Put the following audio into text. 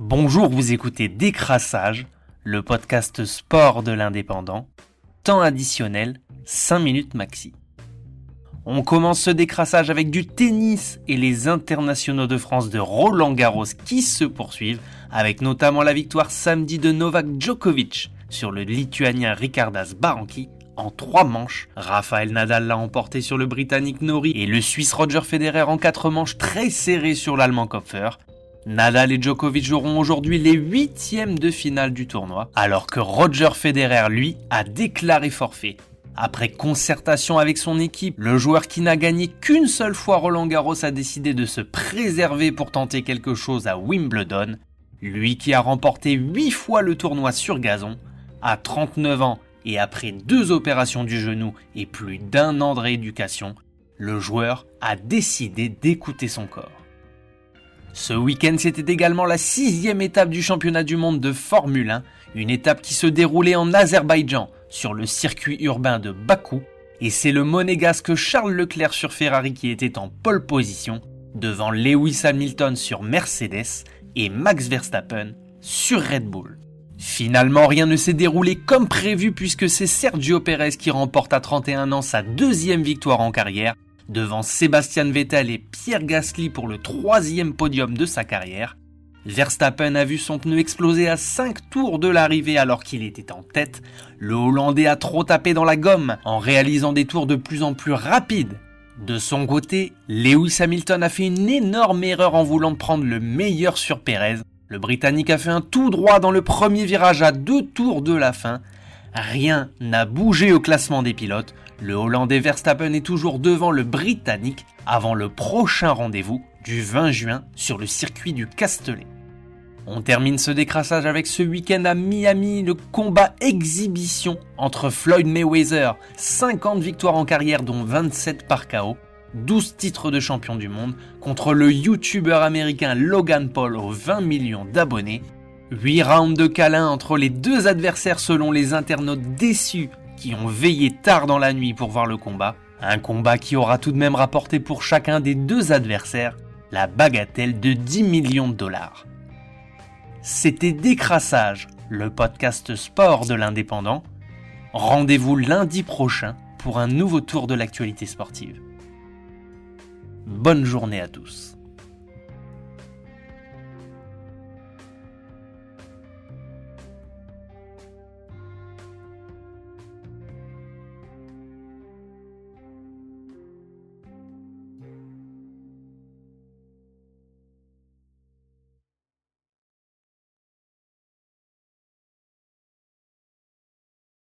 Bonjour, vous écoutez Décrassage, le podcast sport de l'indépendant. Temps additionnel, 5 minutes maxi. On commence ce décrassage avec du tennis et les internationaux de France de Roland Garros qui se poursuivent, avec notamment la victoire samedi de Novak Djokovic sur le lituanien Ricardas Baranki en trois manches. Rafael Nadal l'a emporté sur le britannique Nori et le suisse Roger Federer en quatre manches très serrées sur l'allemand Kopfer. Nadal et Djokovic joueront aujourd'hui les huitièmes de finale du tournoi, alors que Roger Federer, lui, a déclaré forfait. Après concertation avec son équipe, le joueur qui n'a gagné qu'une seule fois Roland Garros a décidé de se préserver pour tenter quelque chose à Wimbledon. Lui qui a remporté 8 fois le tournoi sur gazon, à 39 ans et après deux opérations du genou et plus d'un an de rééducation, le joueur a décidé d'écouter son corps. Ce week-end, c'était également la sixième étape du championnat du monde de Formule 1, une étape qui se déroulait en Azerbaïdjan, sur le circuit urbain de Bakou, et c'est le monégasque Charles Leclerc sur Ferrari qui était en pole position, devant Lewis Hamilton sur Mercedes et Max Verstappen sur Red Bull. Finalement, rien ne s'est déroulé comme prévu puisque c'est Sergio Perez qui remporte à 31 ans sa deuxième victoire en carrière, devant Sébastien Vettel et Pierre Gasly pour le troisième podium de sa carrière. Verstappen a vu son pneu exploser à 5 tours de l'arrivée alors qu'il était en tête. Le Hollandais a trop tapé dans la gomme en réalisant des tours de plus en plus rapides. De son côté, Lewis Hamilton a fait une énorme erreur en voulant prendre le meilleur sur Perez le Britannique a fait un tout droit dans le premier virage à deux tours de la fin. Rien n'a bougé au classement des pilotes. Le Hollandais Verstappen est toujours devant le Britannique avant le prochain rendez-vous du 20 juin sur le circuit du Castellet. On termine ce décrassage avec ce week-end à Miami, le combat exhibition entre Floyd Mayweather, 50 victoires en carrière dont 27 par KO, 12 titres de champion du monde contre le youtubeur américain Logan Paul aux 20 millions d'abonnés. 8 rounds de câlins entre les deux adversaires selon les internautes déçus qui ont veillé tard dans la nuit pour voir le combat. Un combat qui aura tout de même rapporté pour chacun des deux adversaires la bagatelle de 10 millions de dollars. C'était Décrassage, le podcast sport de l'indépendant. Rendez-vous lundi prochain pour un nouveau tour de l'actualité sportive. Bonne journée à tous.